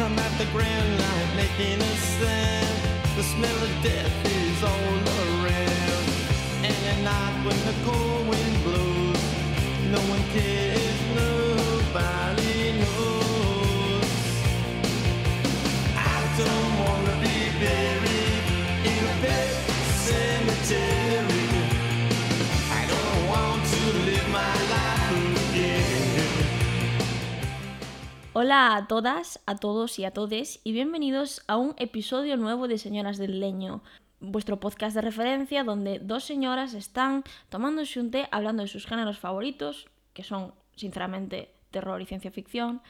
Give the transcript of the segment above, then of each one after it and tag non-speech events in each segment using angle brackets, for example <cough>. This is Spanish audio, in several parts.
come at the grand light making a sound. The smell of death is all around. And at night when the cold wind blows, no one cares, nobody Hola a todas, a todos y a todes y bienvenidos a un episodio nuevo de Señoras del Leño, vuestro podcast de referencia donde dos señoras están tomándose un té hablando de sus géneros favoritos, que son sinceramente terror y ciencia ficción.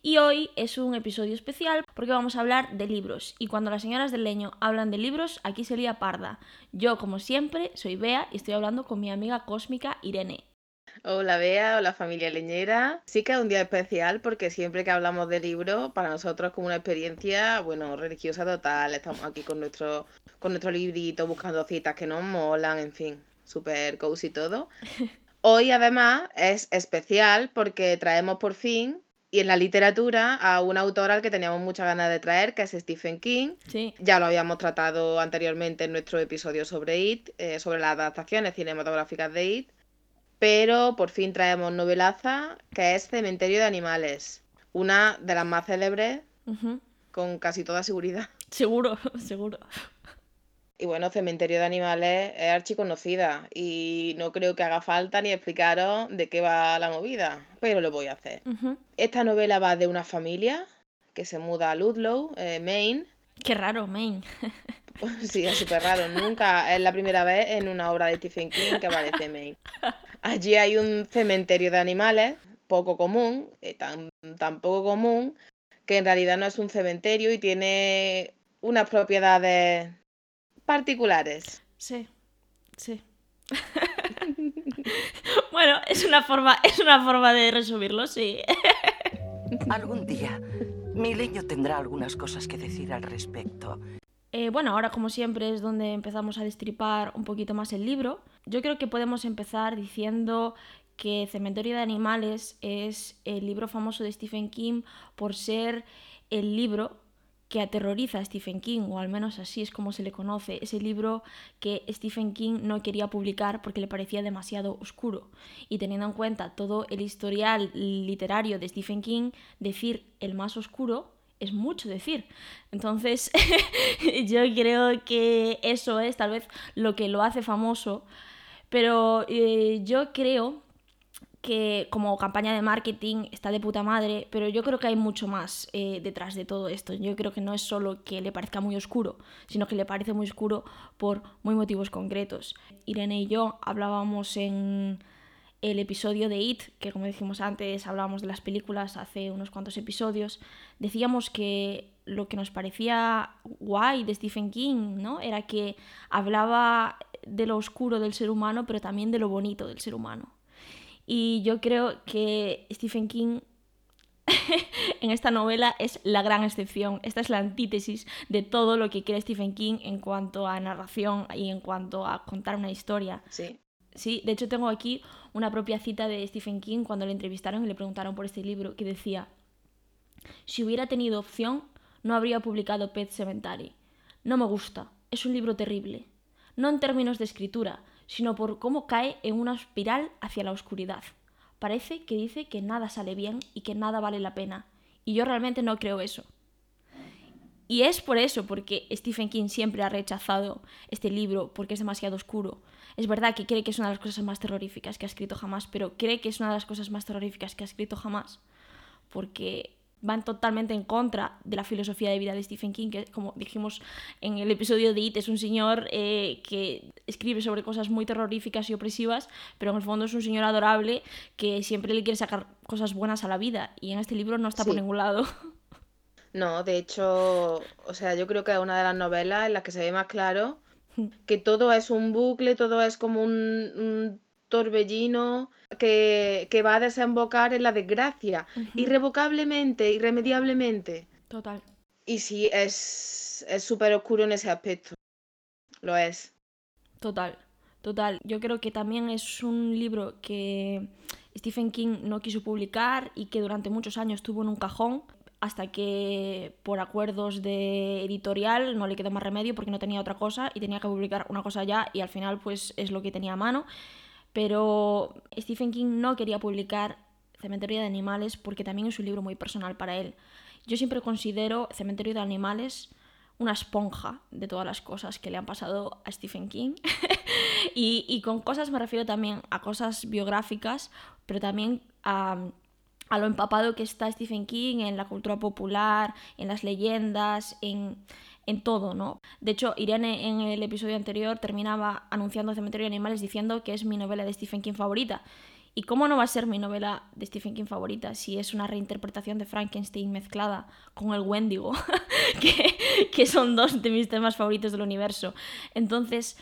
Y hoy es un episodio especial porque vamos a hablar de libros. Y cuando las señoras del leño hablan de libros, aquí se lía parda. Yo, como siempre, soy Bea y estoy hablando con mi amiga cósmica Irene. Hola Bea, hola familia leñera. Sí que es un día especial porque siempre que hablamos de libros, para nosotros es como una experiencia, bueno, religiosa total. Estamos aquí con nuestro, con nuestro librito, buscando citas que nos molan, en fin, súper cozy todo. <laughs> Hoy además es especial porque traemos por fin, y en la literatura, a una autora al que teníamos muchas ganas de traer, que es Stephen King. Sí, Ya lo habíamos tratado anteriormente en nuestro episodio sobre It, eh, sobre las adaptaciones cinematográficas de It, pero por fin traemos novelaza que es Cementerio de Animales, una de las más célebres con casi toda seguridad. <laughs> seguro, seguro. Y bueno, Cementerio de Animales es archiconocida y no creo que haga falta ni explicaros de qué va la movida, pero lo voy a hacer. Esta novela va de una familia que se muda a Ludlow, eh, Maine, Qué raro, Main. <laughs> <laughs> Sí, es súper raro. Nunca es la primera vez en una obra de Stephen King que aparece Maine. Allí hay un cementerio de animales, poco común, eh, tan, tan poco común, que en realidad no es un cementerio y tiene unas propiedades particulares. Sí, sí. <laughs> bueno, es una forma, es una forma de resumirlo, sí. Algún día, mi leño tendrá algunas cosas que decir al respecto. Eh, bueno, ahora como siempre es donde empezamos a destripar un poquito más el libro. Yo creo que podemos empezar diciendo que Cementerio de Animales es el libro famoso de Stephen King por ser el libro que aterroriza a Stephen King, o al menos así es como se le conoce. Es el libro que Stephen King no quería publicar porque le parecía demasiado oscuro. Y teniendo en cuenta todo el historial literario de Stephen King, decir el más oscuro es mucho decir. Entonces, <laughs> yo creo que eso es tal vez lo que lo hace famoso. Pero eh, yo creo que como campaña de marketing está de puta madre, pero yo creo que hay mucho más eh, detrás de todo esto. Yo creo que no es solo que le parezca muy oscuro, sino que le parece muy oscuro por muy motivos concretos. Irene y yo hablábamos en el episodio de It, que como dijimos antes, hablábamos de las películas hace unos cuantos episodios, decíamos que lo que nos parecía guay de Stephen King, ¿no? Era que hablaba de lo oscuro del ser humano, pero también de lo bonito del ser humano. Y yo creo que Stephen King <laughs> en esta novela es la gran excepción. Esta es la antítesis de todo lo que quiere Stephen King en cuanto a narración y en cuanto a contar una historia. Sí. Sí, de hecho tengo aquí una propia cita de Stephen King cuando le entrevistaron y le preguntaron por este libro que decía, si hubiera tenido opción, no habría publicado Pet Cemetery. No me gusta, es un libro terrible. No en términos de escritura, sino por cómo cae en una espiral hacia la oscuridad. Parece que dice que nada sale bien y que nada vale la pena. Y yo realmente no creo eso. Y es por eso, porque Stephen King siempre ha rechazado este libro, porque es demasiado oscuro. Es verdad que cree que es una de las cosas más terroríficas que ha escrito jamás, pero cree que es una de las cosas más terroríficas que ha escrito jamás, porque van totalmente en contra de la filosofía de vida de Stephen King, que como dijimos en el episodio de It, es un señor eh, que escribe sobre cosas muy terroríficas y opresivas, pero en el fondo es un señor adorable que siempre le quiere sacar cosas buenas a la vida, y en este libro no está por ningún lado. <laughs> No, de hecho, o sea, yo creo que es una de las novelas en las que se ve más claro que todo es un bucle, todo es como un, un torbellino que, que va a desembocar en la desgracia, irrevocablemente, irremediablemente. Total. Y sí, es es súper oscuro en ese aspecto. Lo es. Total, total. Yo creo que también es un libro que Stephen King no quiso publicar y que durante muchos años tuvo en un cajón. Hasta que por acuerdos de editorial no le quedó más remedio porque no tenía otra cosa y tenía que publicar una cosa ya y al final pues es lo que tenía a mano. Pero Stephen King no quería publicar Cementerio de Animales porque también es un libro muy personal para él. Yo siempre considero Cementerio de Animales una esponja de todas las cosas que le han pasado a Stephen King. <laughs> y, y, con cosas me refiero también a cosas biográficas, pero también a, a, lo empapado que está Stephen King en la cultura popular, en las leyendas, en, en todo, ¿no? De hecho, Irene en el episodio anterior terminaba anunciando Cementerio de Animales diciendo que es mi novela de Stephen King favorita. ¿Y cómo no va a ser mi novela de Stephen King favorita si es una reinterpretación de Frankenstein mezclada con el Wendigo, <laughs> que, que, son dos de mis temas favoritos del universo? Entonces,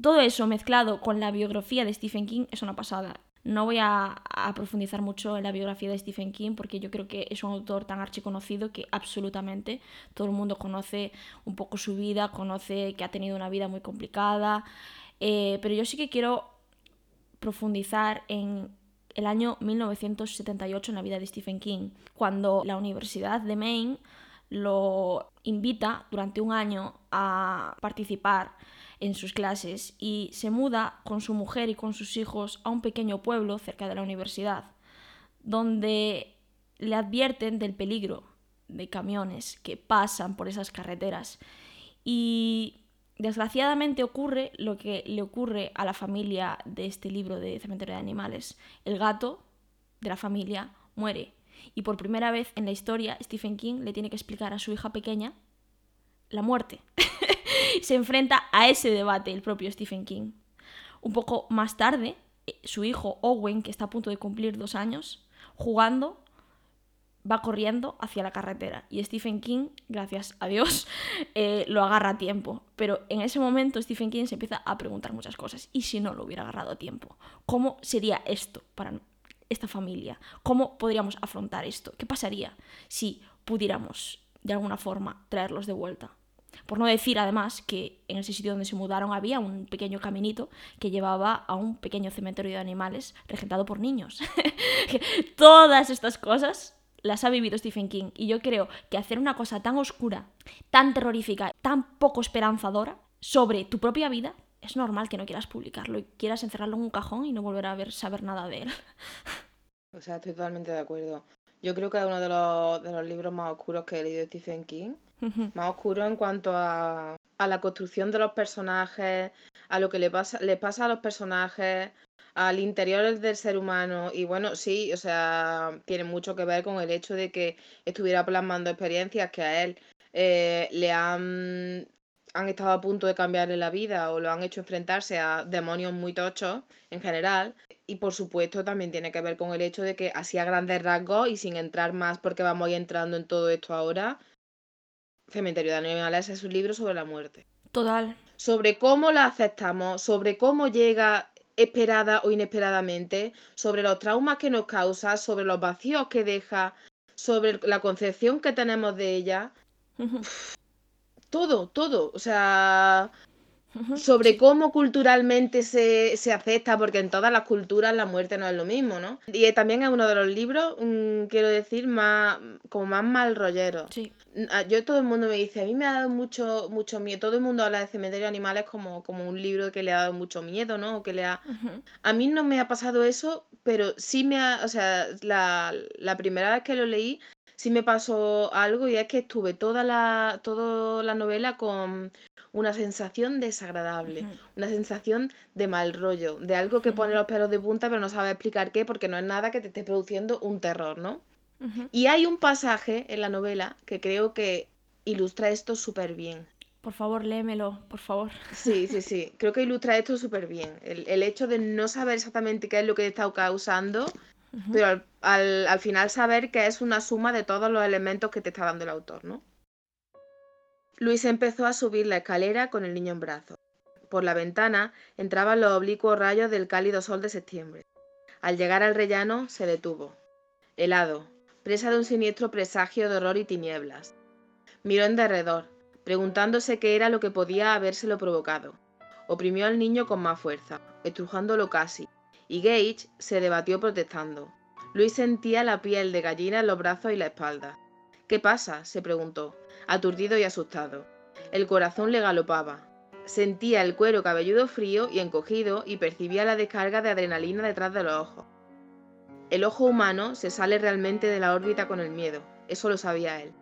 todo eso mezclado con la biografía de Stephen King es una pasada. No voy a, profundizar mucho en la biografía de Stephen King porque yo creo que es un autor tan archiconocido que absolutamente todo el mundo conoce un poco su vida, conoce que ha tenido una vida muy complicada. Eh, pero yo sí que quiero profundizar en el año 1978 en la vida de Stephen King, cuando la Universidad de Maine lo invita durante un año a participar en sus clases y se muda con su mujer y con sus hijos a un pequeño pueblo cerca de la universidad, donde le advierten del peligro de camiones que pasan por esas carreteras. Y Desgraciadamente ocurre lo que le ocurre a la familia de este libro de Cementerio de Animales. El gato de la familia muere. Y por primera vez en la historia, Stephen King le tiene que explicar a su hija pequeña la muerte. <laughs> Se enfrenta a ese debate el propio Stephen King. Un poco más tarde, eh, su hijo Owen, que está a punto de cumplir dos años, jugando, va corriendo hacia la carretera y Stephen King, gracias a Dios, <laughs> eh, lo agarra a tiempo. Pero en ese momento Stephen King se empieza a preguntar muchas cosas. ¿Y si no lo hubiera agarrado a tiempo? ¿Cómo sería esto para esta familia? ¿Cómo podríamos afrontar esto? ¿Qué pasaría si pudiéramos de alguna forma traerlos de vuelta? Por no decir además que en ese sitio donde se mudaron había un pequeño caminito que llevaba a un pequeño cementerio de animales regentado por niños. <laughs> Todas estas cosas las ha vivido Stephen King. Y yo creo que hacer una cosa tan oscura, tan terrorífica, tan poco esperanzadora sobre tu propia vida, es normal que no quieras publicarlo y quieras encerrarlo en un cajón y no volver a ver, saber nada de él. <laughs> O sea, estoy totalmente de acuerdo. Yo creo que es uno de los, de los libros más oscuros que he leído Stephen King. Más oscuro en cuanto a, a la construcción de los personajes, a lo que le pasa, le pasa a los personajes, al interior del ser humano. Y bueno, sí, o sea, tiene mucho que ver con el hecho de que estuviera plasmando experiencias que a él eh, le han, han estado a punto de cambiarle la vida o lo han hecho enfrentarse a demonios muy tochos en general. Y por supuesto también tiene que ver con el hecho de que así a grandes rasgos y sin entrar más porque vamos a ir entrando en todo esto ahora, Cementerio de Animales es un libro sobre la muerte. Total. Sobre cómo la aceptamos, sobre cómo llega esperada o inesperadamente, sobre los traumas que nos causa, sobre los vacíos que deja, sobre la concepción que tenemos de ella. todo, todo. O sea, sobre cómo culturalmente se, se, acepta, porque en todas las culturas la muerte no es lo mismo, ¿no? Y también es uno de los libros, mm, quiero decir, más como más mal rollero. Sí. Yo todo el mundo me dice, a mí me ha dado mucho, mucho miedo. Todo el mundo habla de Cementerio de Animales como, como un libro que le ha dado mucho miedo, ¿no? O que le ha... A mí no me ha pasado eso, pero sí me ha, o sea, la, la primera vez que lo leí, sí me pasó algo y es que estuve toda la, toda la novela con una sensación desagradable, una sensación de mal rollo, de algo que pone los pelos de punta pero no sabe explicar qué porque no es nada que te esté produciendo un terror, ¿no? Y hay un pasaje en la novela que creo que ilustra esto súper bien. Por favor, léemelo, por favor. Sí, sí, <laughs> sí. Creo que ilustra esto súper bien. El, hecho de no saber exactamente qué es lo que está causando, pero al, al, final saber que es una suma de todos los elementos que te está dando el autor, ¿no? Luis empezó a subir la escalera con el niño en brazos. Por la ventana entraban los oblicuos rayos del cálido sol de septiembre. Al llegar al rellano se detuvo. Helado, presa de un siniestro presagio de horror y tinieblas. Miró en derredor, preguntándose qué era lo que podía habérselo provocado. Oprimió al niño con más fuerza, estrujándolo casi, y Gage se debatió protestando. Luis sentía la piel de gallina en los brazos y la espalda. ¿Qué pasa? se preguntó, aturdido y asustado. El corazón le galopaba. Sentía el cuero cabelludo frío y encogido y percibía la descarga de adrenalina detrás de los ojos. El ojo humano se sale realmente de la órbita con el miedo, eso lo sabía él.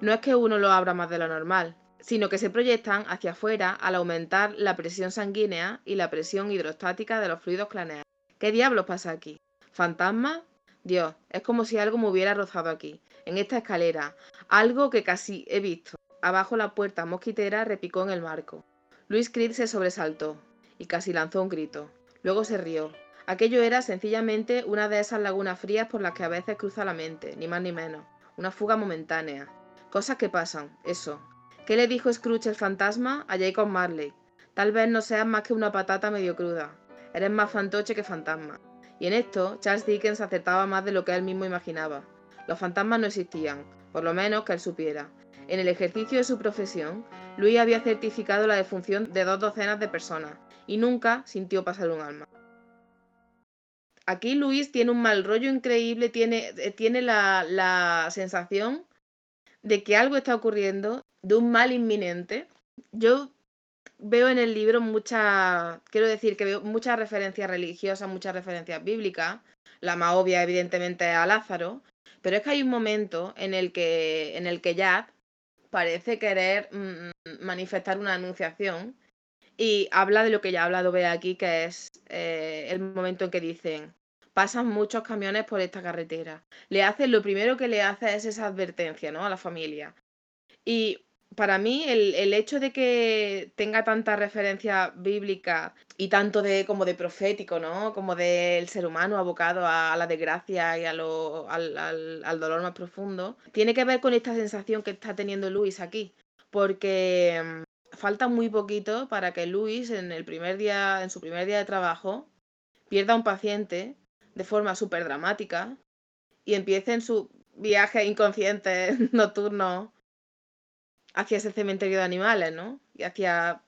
No es que uno lo abra más de lo normal, sino que se proyectan hacia afuera al aumentar la presión sanguínea y la presión hidrostática de los fluidos craneales. ¿Qué diablos pasa aquí? ¿Fantasmas? Dios, es como si algo me hubiera rozado aquí, en esta escalera, algo que casi he visto. Abajo la puerta mosquitera repicó en el marco. Luis Creed se sobresaltó y casi lanzó un grito. Luego se rió. Aquello era sencillamente una de esas lagunas frías por las que a veces cruza la mente, ni más ni menos. Una fuga momentánea. Cosas que pasan, eso. ¿Qué le dijo Scrooge el fantasma a Jacob Marley? Tal vez no seas más que una patata medio cruda. Eres más fantoche que fantasma. Y en esto, Charles Dickens acertaba más de lo que él mismo imaginaba. Los fantasmas no existían, por lo menos que él supiera. En el ejercicio de su profesión, Luis había certificado la defunción de dos docenas de personas y nunca sintió pasar un alma. Aquí Luis tiene un mal rollo increíble, tiene, eh, tiene la, la sensación de que algo está ocurriendo, de un mal inminente. Yo veo en el libro muchas, quiero decir que veo muchas referencias religiosas, muchas referencias bíblicas. La más obvia, evidentemente, es a Lázaro. Pero es que hay un momento en el que, en el que Yad parece querer mm, manifestar una anunciación y habla de lo que ya ha hablado Bea aquí, que es eh, el momento en que dicen, pasan muchos camiones por esta carretera. Le hace, lo primero que le hace es esa advertencia, ¿no? A la familia. Y para mí el, el, hecho de que tenga tanta referencia bíblica y tanto de como de profético, ¿no? Como del ser humano abocado a, la desgracia y a lo, al, al, al, dolor más profundo, tiene que ver con esta sensación que está teniendo Luis aquí. Porque mm, falta muy poquito para que Luis en el primer día, en su primer día de trabajo, pierda a un paciente de forma súper dramática y empiece en su viaje inconsciente <laughs> nocturno hacia ese cementerio de animales, ¿no? Y hacia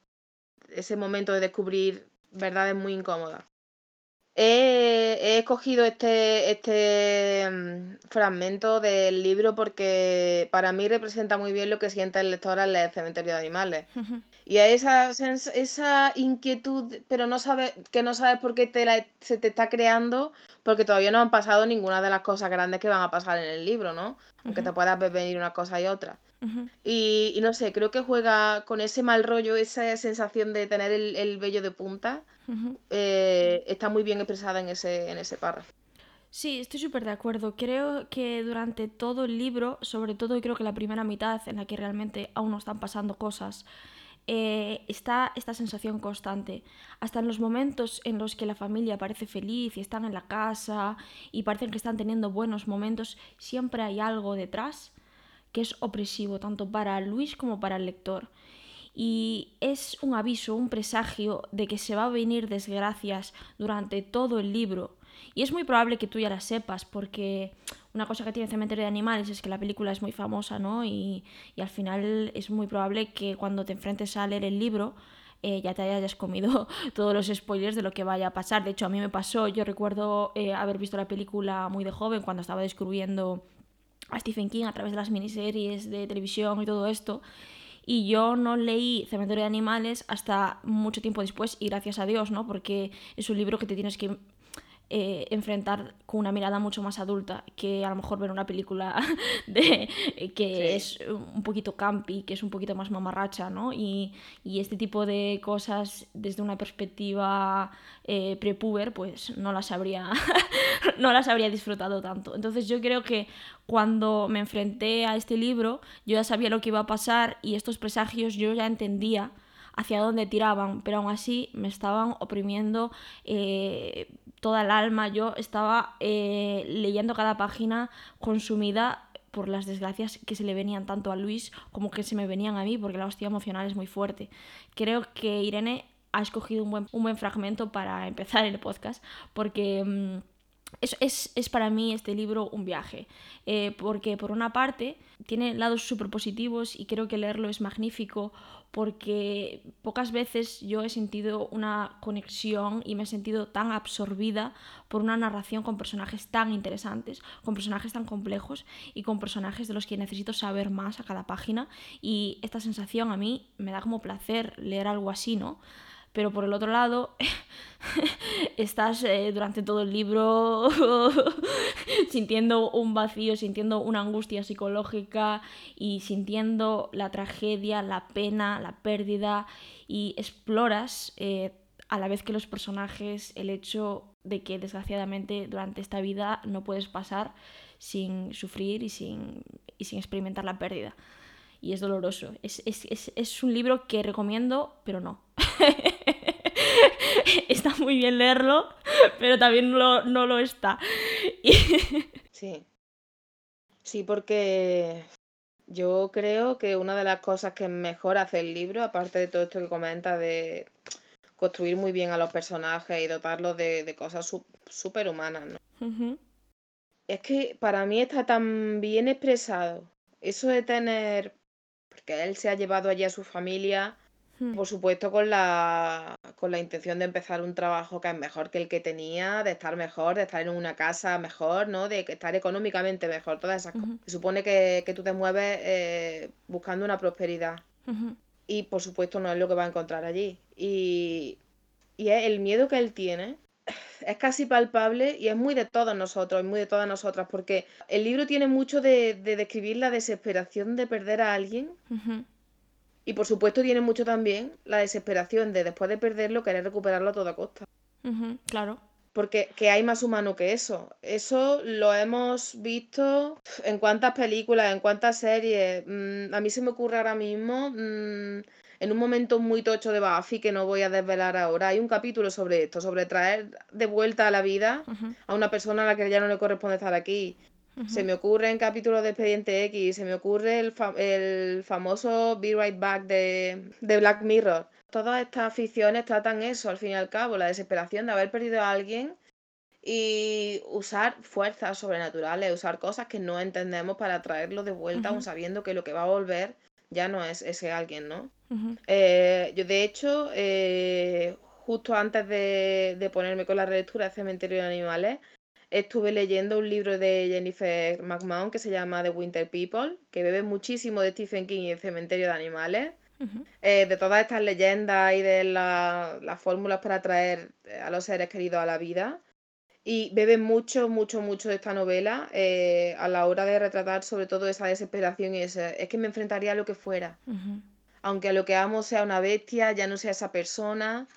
ese momento de descubrir verdades muy incómodas. He, he escogido este, este um, fragmento del libro porque para mí representa muy bien lo que siente el lector al leer Cementerio de Animales. Uh -huh. Y a esa, esa inquietud, pero no sabes, que no sabes por qué te la, se te está creando, porque todavía no han pasado ninguna de las cosas grandes que van a pasar en el libro, ¿no? Aunque uh -huh. te puedas venir una cosa y otra. -huh. y, y, no sé, creo que juega con ese mal rollo, esa sensación de tener el, el vello de punta, eh, está muy bien expresada en ese, en ese párrafo. Sí, estoy súper de acuerdo. Creo que durante todo el libro, sobre todo creo que la primera mitad en la que realmente aún no están pasando cosas, eh, está esta sensación constante. Hasta en los momentos en los que la familia parece feliz y están en la casa y parecen que están teniendo buenos momentos, siempre hay algo detrás que es opresivo tanto para Luis como para el lector. Y es un aviso, un presagio de que se va a venir desgracias durante todo el libro. Y es muy probable que tú ya las sepas, porque una cosa que tiene Cementerio de Animales es que la película es muy famosa, ¿no? Y, y al final es muy probable que cuando te enfrentes a leer el libro eh, ya te hayas comido <laughs> todos los spoilers de lo que vaya a pasar. De hecho, a mí me pasó, yo recuerdo eh, haber visto la película muy de joven cuando estaba descubriendo Stephen King a través de las miniseries de televisión y todo esto. Y yo no leí Cementerio de Animales hasta mucho tiempo después, y gracias a Dios, ¿no? Porque es un libro que te tienes que eh, enfrentar con una mirada mucho más adulta que a lo mejor ver una película <laughs> de, que sí. es un poquito campi, que es un poquito más mamarracha, ¿no? Y, y este tipo de cosas desde una perspectiva eh, prepuber, pues no las habría, <laughs> no las habría disfrutado tanto. Entonces yo creo que cuando me enfrenté a este libro, yo ya sabía lo que iba a pasar y estos presagios yo ya entendía hacia dónde tiraban, pero aún así me estaban oprimiendo eh, toda el alma. Yo estaba eh, leyendo cada página consumida por las desgracias que se le venían tanto a Luis como que se me venían a mí, porque la hostia emocional es muy fuerte. Creo que Irene ha escogido un buen, un buen fragmento para empezar el podcast, porque... Es, es, es, para mí este libro un viaje, eh, porque por una parte tiene lados súper positivos y creo que leerlo es magnífico porque pocas veces yo he sentido una conexión y me he sentido tan absorbida por una narración con personajes tan interesantes, con personajes tan complejos y con personajes de los que necesito saber más a cada página y esta sensación a mí me da como placer leer algo así, ¿no? Pero por el otro lado <laughs> estás eh, durante todo el libro <laughs> sintiendo un vacío, sintiendo una angustia psicológica y sintiendo la tragedia, la pena, la pérdida y exploras eh, a la vez que los personajes el hecho de que desgraciadamente durante esta vida no puedes pasar sin sufrir y sin, y sin experimentar la pérdida. Y es doloroso. Es, es, es, es un libro que recomiendo, pero no. <laughs> <laughs> está muy bien leerlo, pero también no lo está. <laughs> sí. Sí, porque yo creo que una de las cosas que mejor hace el libro, aparte de todo esto que comenta de construir muy bien a los personajes y dotarlos de, cosas súper humanas, ¿no? Es que para mí está tan bien expresado eso de tener, porque él se ha llevado allí a su familia. Por supuesto, con la, con la intención de empezar un trabajo que es mejor que el que tenía, de estar mejor, de estar en una casa mejor, ¿no? De estar económicamente mejor, todas esas cosas. Se supone que, tú te mueves eh, buscando una prosperidad. Y por supuesto no es lo que va a encontrar allí. Y, y el miedo que él tiene es casi palpable y es muy de todos nosotros, es muy de todas nosotras, porque el libro tiene mucho de, de describir la desesperación de perder a alguien. Y por supuesto tiene mucho también la desesperación de después de perderlo querer recuperarlo a toda costa. claro. Porque que hay más humano que eso. Eso lo hemos visto en cuántas películas, en cuántas series. Mm, a mí se me ocurre ahora mismo, mm, en un momento muy tocho de Buffy que no voy a desvelar ahora, hay un capítulo sobre esto, sobre traer de vuelta a la vida a una persona a la que ya no le corresponde estar aquí. Se me ocurre en capítulos de Expediente X, se me ocurre el, el famoso Be Right Back de, de, Black Mirror. Todas estas ficciones tratan eso, al fin y al cabo, la desesperación de haber perdido a alguien y usar fuerzas sobrenaturales, usar cosas que no entendemos para traerlo de vuelta, aún sabiendo que lo que va a volver ya no es ese alguien, ¿no? Eh, yo, de hecho, eh, justo antes de, de, ponerme con la relectura de Cementerio de Animales, estuve leyendo un libro de Jennifer McMahon que se llama The Winter People, que bebe muchísimo de Stephen King y el cementerio de animales. Eh, de todas estas leyendas y de las fórmulas para traer eh, a los seres queridos a la vida. Y bebe mucho, mucho, mucho de esta novela eh, a la hora de retratar sobre todo esa desesperación y ese, es que me enfrentaría a lo que fuera. Aunque a lo que amo sea una bestia, ya no sea esa persona.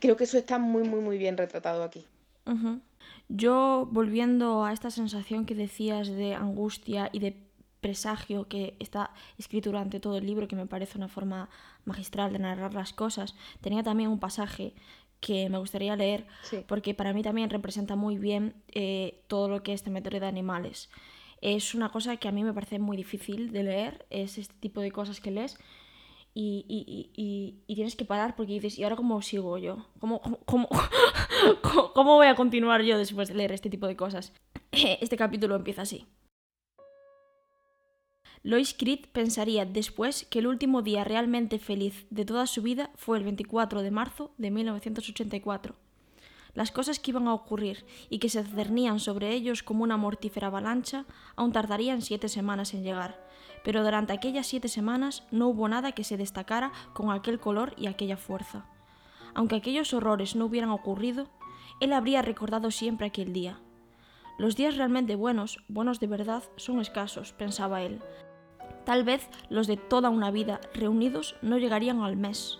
Creo que eso está muy, muy, muy bien retratado aquí. Yo, volviendo a esta sensación que decías de angustia y de presagio que está escrito durante todo el libro, que me parece una forma magistral de narrar las cosas, tenía también un pasaje que me gustaría leer, porque para mí también representa muy bien eh, todo lo que es cementerio de animales. Es una cosa que a mí me parece muy difícil de leer, es este tipo de cosas que lees, y, y, y, y, tienes que parar porque dices, ¿y ahora cómo sigo yo? ¿Cómo, cómo, cómo, <laughs> voy a continuar yo después de leer este tipo de cosas? <laughs> Este capítulo empieza así. Lois Creed pensaría después que el último día realmente feliz de toda su vida fue el 24 de marzo de 1984. Las cosas que iban a ocurrir y que se cernían sobre ellos como una mortífera avalancha aún tardarían siete semanas en llegar pero durante aquellas siete semanas no hubo nada que se destacara con aquel color y aquella fuerza. Aunque aquellos horrores no hubieran ocurrido, él habría recordado siempre aquel día. Los días realmente buenos, buenos de verdad, son escasos, pensaba él. Tal vez los de toda una vida reunidos no llegarían al mes,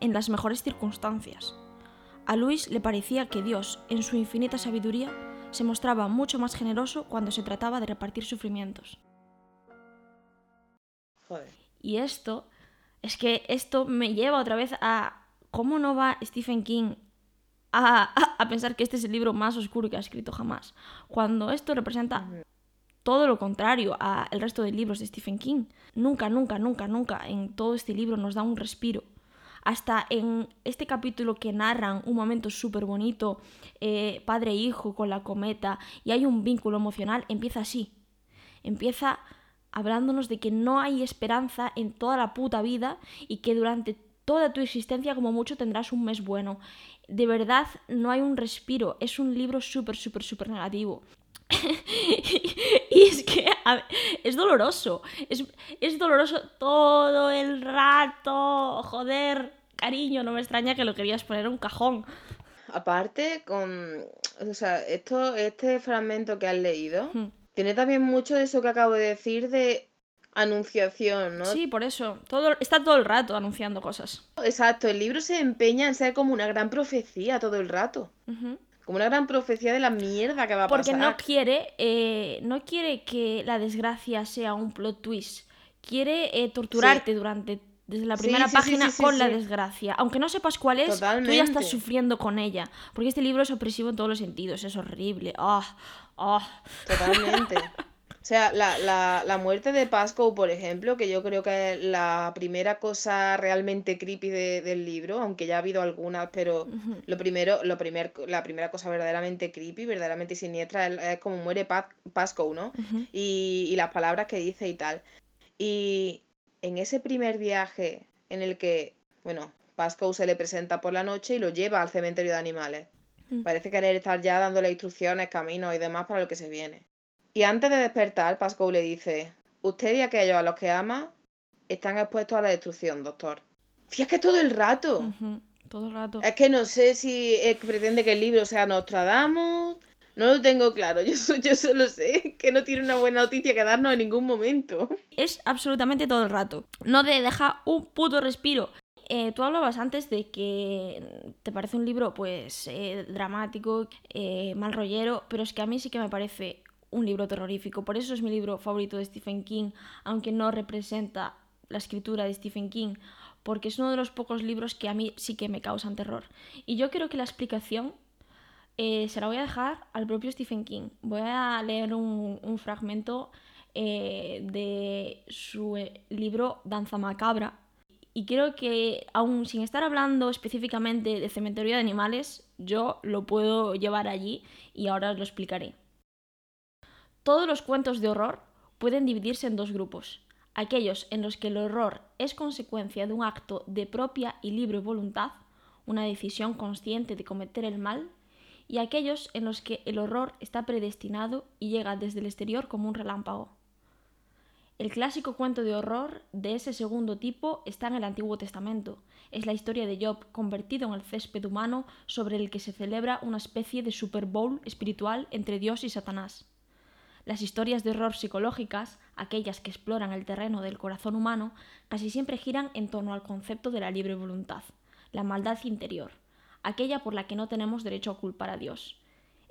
en las mejores circunstancias. A Luis le parecía que Dios, en su infinita sabiduría, se mostraba mucho más generoso cuando se trataba de repartir sufrimientos. Y esto, es que esto me lleva otra vez a cómo no va Stephen King a, <laughs> pensar que este es el libro más oscuro que ha escrito jamás. Cuando esto representa todo lo contrario al resto de libros de Stephen King. Nunca, nunca, nunca, nunca en todo este libro nos da un respiro hasta en este capítulo que narran un momento súper bonito, eh, padre e hijo con la cometa, y hay un vínculo emocional, empieza así. Empieza hablándonos de que no hay esperanza en toda la puta vida y que durante toda tu existencia como mucho tendrás un mes bueno. De verdad no hay un respiro, es un libro súper, súper, súper negativo. <laughs> y es que es doloroso, es, es doloroso todo el rato, joder, cariño, no me extraña que lo querías poner en un cajón. Aparte, con. O sea, esto, este fragmento que has leído Hmm. Tiene también mucho de eso que acabo de decir de anunciación, ¿no? Sí, por eso. Todo, está todo el rato anunciando cosas. Exacto, el libro se empeña en ser como una gran profecía todo el rato. Como una gran profecía de la mierda que va a Porque pasar. no quiere, eh, no quiere que la desgracia sea un plot twist. Quiere eh, torturarte durante desde la primera sí, sí, página con la desgracia. Aunque no sepas cuál es, tú ya Totalmente. estás sufriendo con ella. Porque este libro es opresivo en todos los sentidos. Es horrible. Ah, ah. Totalmente. <laughs> O sea, la, la, la muerte de Pascoe, por ejemplo, que yo creo que es la primera cosa realmente creepy de- del libro, aunque ya ha habido algunas, pero lo primero, lo primer, la primera cosa verdaderamente creepy, verdaderamente siniestra, es, es como muere Pa- Pascoe, ¿no? Y, y las palabras que dice y tal. Y en ese primer viaje en el que, bueno, Pascoe se le presenta por la noche y lo lleva al cementerio de animales. Parece querer estar ya dándole instrucciones, caminos y demás para lo que se viene. Y antes de despertar, Pascoe le dice, usted y aquellos a los que ama están expuestos a la destrucción, doctor. Fíjate que todo el rato. Todo el rato. Es que no sé si pretende que el libro sea Nostradamus. No lo tengo claro. <laughs> Yo, yo solo sé que no tiene una buena noticia que darnos en ningún momento. es absolutamente todo el rato. No te deja un puto respiro. Eh, tú hablabas antes de que te parece un libro pues eh, dramático, eh, mal rollero, pero es que a mí sí que me parece un libro terrorífico. Por eso es mi libro favorito de Stephen King, aunque no representa la escritura de Stephen King, porque es uno de los pocos libros que a mí sí que me causan terror. Y yo creo que la explicación se la voy a dejar al propio Stephen King. Voy a leer un, un fragmento de su libro Danza Macabra. Y creo que, aun sin estar hablando específicamente de cementerio de animales, yo lo puedo llevar allí y ahora os lo explicaré. Todos los cuentos de horror pueden dividirse en dos grupos. Aquellos en los que el horror es consecuencia de un acto de propia y libre voluntad, una decisión consciente de cometer el mal, y aquellos en los que el horror está predestinado y llega desde el exterior como un relámpago. El clásico cuento de horror de ese segundo tipo está en el Antiguo Testamento. Es la historia de Job convertido en el césped humano sobre el que se celebra una especie de Super Bowl espiritual entre Dios y Satanás. Las historias de horror psicológicas, aquellas que exploran el terreno del corazón humano, casi siempre giran en torno al concepto de la libre voluntad, la maldad interior, aquella por la que no tenemos derecho a culpar a Dios.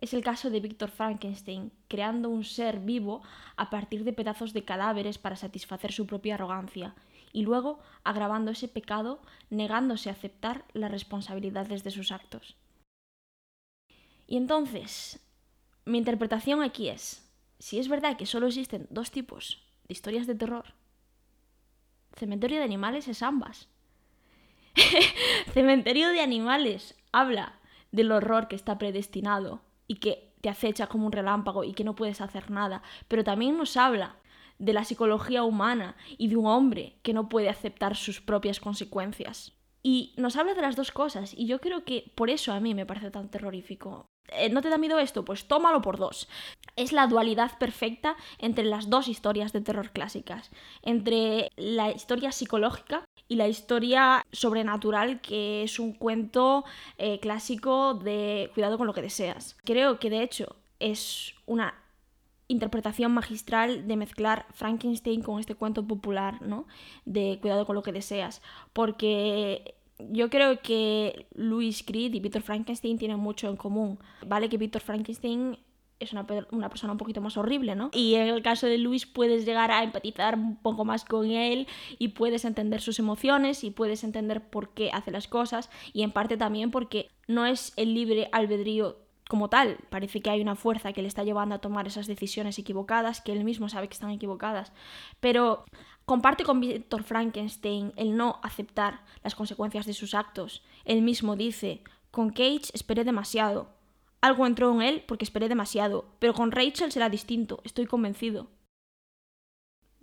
Es el caso de Víctor Frankenstein, creando un ser vivo a partir de pedazos de cadáveres para satisfacer su propia arrogancia, y luego agravando ese pecado, negándose a aceptar las responsabilidades de sus actos. Y entonces, mi interpretación aquí es, si es verdad que solo existen dos tipos de historias de terror, Cementerio de Animales es ambas. <laughs> Cementerio de Animales habla del horror que está predestinado y que te acecha como un relámpago y que no puedes hacer nada, pero también nos habla de la psicología humana y de un hombre que no puede aceptar sus propias consecuencias. Y nos habla de las dos cosas, y yo creo que por eso a mí me parece tan terrorífico. Eh, ¿No te da miedo esto? Pues tómalo por dos. Es la dualidad perfecta entre las dos historias de terror clásicas, entre la historia psicológica y la historia sobrenatural, que es un cuento eh, clásico de cuidado con lo que deseas. Creo que de hecho es una interpretación magistral de mezclar Frankenstein con este cuento popular, ¿no? De cuidado con lo que deseas, porque yo creo que Louis Creed y Víctor Frankenstein tienen mucho en común. Vale que Víctor Frankenstein es una, una persona un poquito más horrible, ¿no? Y en el caso de Louis puedes llegar a empatizar un poco más con él y puedes entender sus emociones y puedes entender por qué hace las cosas y en parte también porque no es el libre albedrío como tal. Parece que hay una fuerza que le está llevando a tomar esas decisiones equivocadas, que él mismo sabe que están equivocadas. Pero Comparte con Víctor Frankenstein el no aceptar las consecuencias de sus actos. Él mismo dice, con Cage esperé demasiado. Algo entró en él porque esperé demasiado, pero con Rachel será distinto, estoy convencido.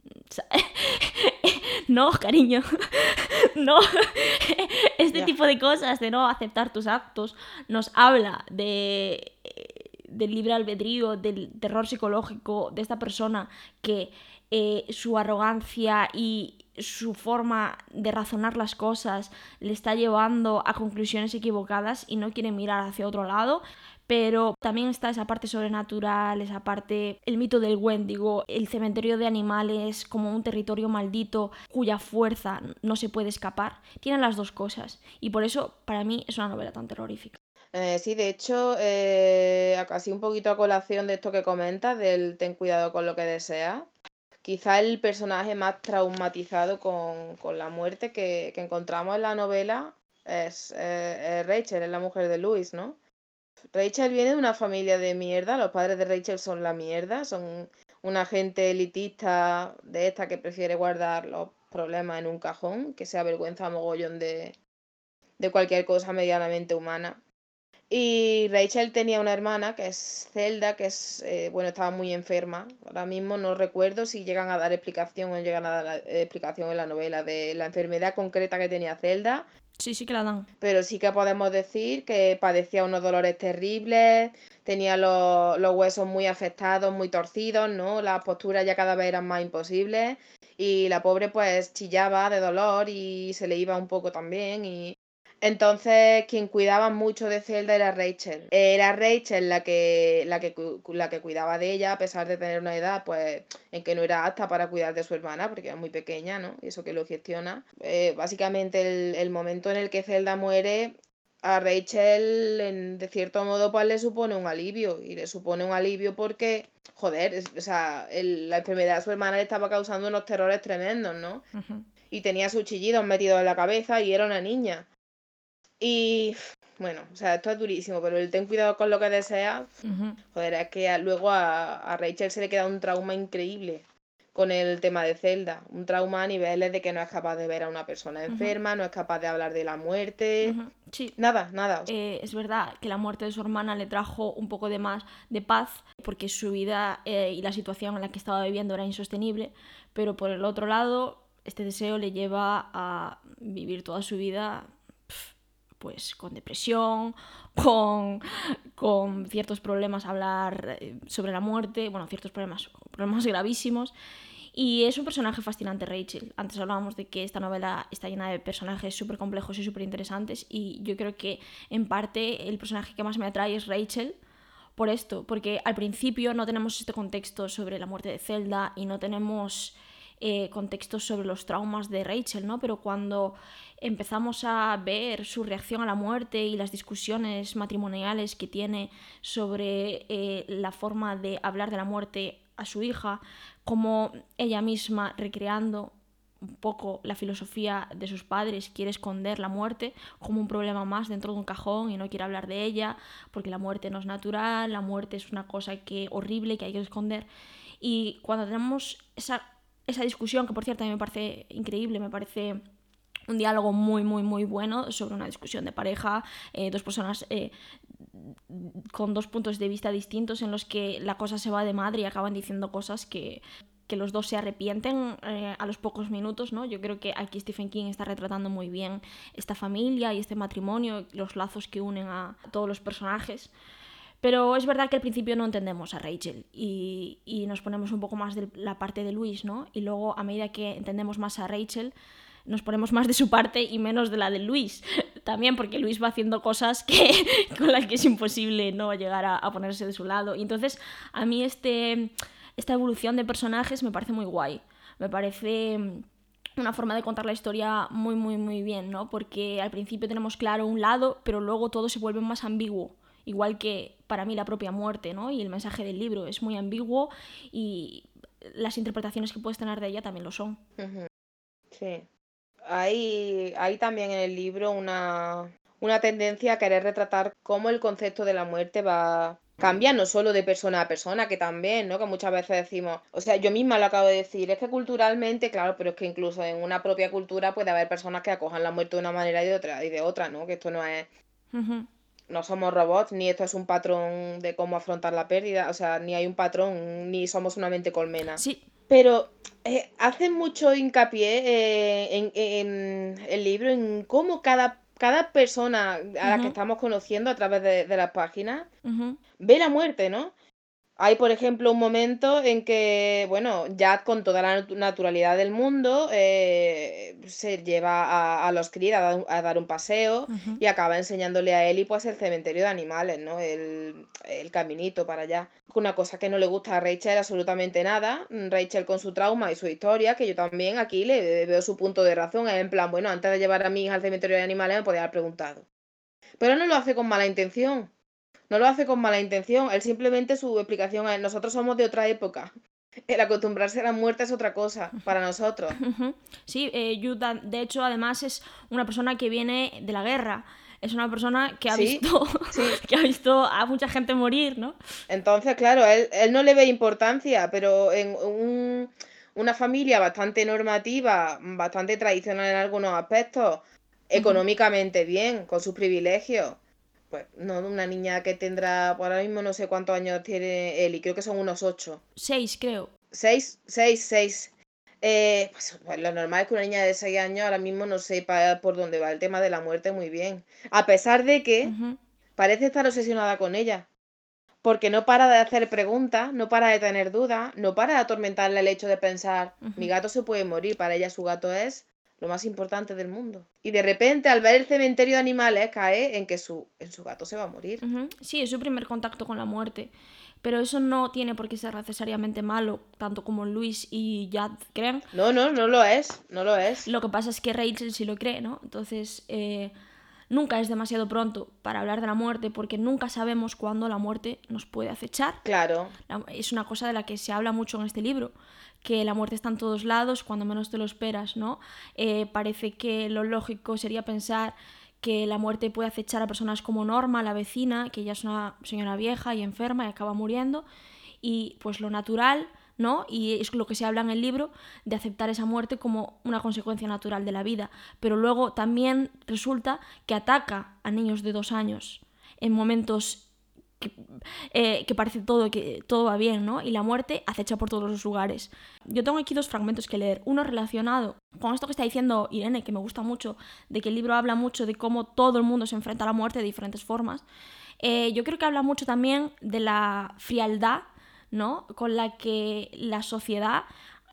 <laughs> no, cariño, <laughs> no. <laughs> Este tipo de cosas, de no aceptar tus actos, nos habla de del libre albedrío, del terror psicológico de esta persona que eh, su arrogancia y su forma de razonar las cosas le está llevando a conclusiones equivocadas y no quiere mirar hacia otro lado. Pero también está esa parte sobrenatural, esa parte, el mito del Wendigo, el cementerio de animales como un territorio maldito cuya fuerza no se puede escapar. Tienen las dos cosas y por eso para mí es una novela tan terrorífica. Eh, sí, de hecho, eh, así un poquito a colación de esto que comentas, del ten cuidado con lo que deseas. Quizá el personaje más traumatizado con, la muerte que, encontramos en la novela es, eh, Rachel, es la mujer de Luis, ¿no? Rachel viene de una familia de mierda, los padres de Rachel son la mierda, son una gente elitista de esta que prefiere guardar los problemas en un cajón, que se avergüenza mogollón de, de cualquier cosa medianamente humana. Y Rachel tenía una hermana que es Zelda, que es, eh, bueno, estaba muy enferma. Ahora mismo no recuerdo si llegan a dar explicación o no llegan a dar explicación en la novela de la enfermedad concreta que tenía Zelda. Sí, sí que la dan. Pero sí que podemos decir que padecía unos dolores terribles, tenía los, los huesos muy afectados, muy torcidos, ¿no? Las posturas ya cada vez eran más imposibles y la pobre pues chillaba de dolor y se le iba un poco también y entonces, quien cuidaba mucho de Zelda era Rachel. Era Rachel la que, la que, la que cuidaba de ella, a pesar de tener una edad pues, en que no era apta para cuidar de su hermana, porque era muy pequeña, ¿no? Y eso que lo gestiona. Eh, básicamente, el, el, momento en el que Zelda muere, a Rachel, de cierto modo, pues le supone un alivio. Y le supone un alivio porque, joder, o sea, la enfermedad de su hermana le estaba causando unos terrores tremendos, ¿no? Y tenía sus chillidos metidos en la cabeza y era una niña. Y bueno, o sea, esto es durísimo, pero el ten cuidado con lo que deseas, joder, es que luego a, Rachel se le queda un trauma increíble con el tema de Zelda. Un trauma a niveles de que no es capaz de ver a una persona enferma, no es capaz de hablar de la muerte. Sí. Nada, nada. Eh, es verdad que la muerte de su hermana le trajo un poco de más de paz, porque su vida eh, y la situación en la que estaba viviendo era insostenible, pero por el otro lado, este deseo le lleva a vivir toda su vida pues con depresión, <laughs> con, con ciertos problemas, hablar eh, sobre la muerte, bueno, ciertos problemas, problemas gravísimos. Y es un personaje fascinante, Rachel. Antes hablábamos de que esta novela está llena de personajes súper complejos y súper interesantes. Y yo creo que en parte el personaje que más me atrae es Rachel. Por esto, porque al principio no tenemos este contexto sobre la muerte de Zelda y no tenemos eh, contextos sobre los traumas de Rachel, ¿no? Pero cuando empezamos a ver su reacción a la muerte y las discusiones matrimoniales que tiene sobre eh, la forma de hablar de la muerte a su hija, como ella misma recreando un poco la filosofía de sus padres, quiere esconder la muerte como un problema más dentro de un cajón y no quiere hablar de ella porque la muerte no es natural, la muerte es una cosa que horrible que hay que esconder. Y cuando tenemos esa, esa discusión, que por cierto a mí me parece increíble, me parece un diálogo muy, muy, muy bueno sobre una discusión de pareja, eh, dos personas eh, con dos puntos de vista distintos en los que la cosa se va de madre y acaban diciendo cosas que, que los dos se arrepienten eh, a los pocos minutos, ¿no? Yo creo que aquí Stephen King está retratando muy bien esta familia y este matrimonio, los lazos que unen a todos los personajes. Pero es verdad que al principio no entendemos a Rachel y, y, nos ponemos un poco más de la parte de Luis, ¿no? Y luego a medida que entendemos más a Rachel, nos ponemos más de su parte y menos de la de Luis. <laughs> También porque Luis va haciendo cosas que, <laughs> con las que es imposible no llegar a, ponerse de su lado. Y entonces a mí este, esta evolución de personajes me parece muy guay. Me parece una forma de contar la historia muy, muy, muy bien, ¿no? Porque al principio tenemos claro un lado, pero luego todo se vuelve más ambiguo. Igual que para mí la propia muerte, ¿no? Y el mensaje del libro es muy ambiguo y las interpretaciones que puedes tener de ella también lo son. Sí. Hay, hay también en el libro una, una tendencia a querer retratar cómo el concepto de la muerte va, cambia no solo de persona a persona, que también, ¿no? Que muchas veces decimos, o sea, yo misma lo acabo de decir, es que culturalmente, claro, pero es que incluso en una propia cultura puede haber personas que acojan la muerte de una manera y de otra, y de otra, ¿no? Que esto no es... No somos robots, ni esto es un patrón de cómo afrontar la pérdida, o sea, ni hay un patrón, ni somos una mente colmena. Sí. Pero eh, hace mucho hincapié eh, en, en el libro en cómo cada cada persona a la que estamos conociendo a través de, las páginas ve la muerte, ¿no? Hay, por ejemplo, un momento en que, bueno, ya con toda la naturalidad del mundo, eh, se lleva a, los críos a, dar un paseo y acaba enseñándole a Eli pues el cementerio de animales, ¿no? El, caminito para allá. Una cosa que no le gusta a Rachel absolutamente nada. Rachel con su trauma y su historia, que yo también aquí le veo su punto de razón. Es en plan, bueno, antes de llevar a mi hija al cementerio de animales me podía haber preguntado. Pero no lo hace con mala intención no lo hace con mala intención, él simplemente su explicación es, nosotros somos de otra época. <laughs> El acostumbrarse a la muerte es otra cosa para nosotros. Sí, eh, de hecho, además es una persona que viene de la guerra. Es una persona que ha, visto, <laughs> <laughs> que ha visto a mucha gente morir, ¿no? Entonces, claro, él, él no le ve importancia, pero en una familia bastante normativa, bastante tradicional en algunos aspectos, económicamente bien, con sus privilegios, pues no, una niña que tendrá, por ahora mismo no sé cuántos años tiene Eli, creo que son unos ocho. Seis, creo. Seis, seis, seis. Eh, pues, pues, lo normal es que una niña de seis años ahora mismo no sepa por dónde va el tema de la muerte muy bien. A pesar de que parece estar obsesionada con ella. Porque no para de hacer preguntas, no para de tener dudas, no para de atormentarle el hecho de pensar, mi gato se puede morir, para ella su gato es lo más importante del mundo. Y de repente, al ver el cementerio de animales, cae en que su, en su gato se va a morir. Sí, es su primer contacto con la muerte. Pero eso no tiene por qué ser necesariamente malo, tanto como Luis y Jad creen. No, no, no lo es, no lo es. Lo que pasa es que Rachel sí lo cree, ¿no? Entonces, eh, nunca es demasiado pronto para hablar de la muerte, porque nunca sabemos cuándo la muerte nos puede acechar. Claro. Es una cosa de la que se habla mucho en este libro que la muerte está en todos lados cuando menos te lo esperas, ¿no? Eh, parece que lo lógico sería pensar que la muerte puede acechar a personas como Norma, la vecina, que ella es una señora vieja y enferma y acaba muriendo, y pues lo natural, ¿no? Y es lo que se habla en el libro, de aceptar esa muerte como una consecuencia natural de la vida. Pero luego también resulta que ataca a niños de dos años en momentos eh, que, parece todo, que todo va bien, ¿no? Y la muerte acecha por todos los lugares. Yo tengo aquí dos fragmentos que leer. Uno relacionado con esto que está diciendo Irene, que me gusta mucho, de que el libro habla mucho de cómo todo el mundo se enfrenta a la muerte de diferentes formas. Eh, yo creo que habla mucho también de la frialdad, ¿no? Con la que la sociedad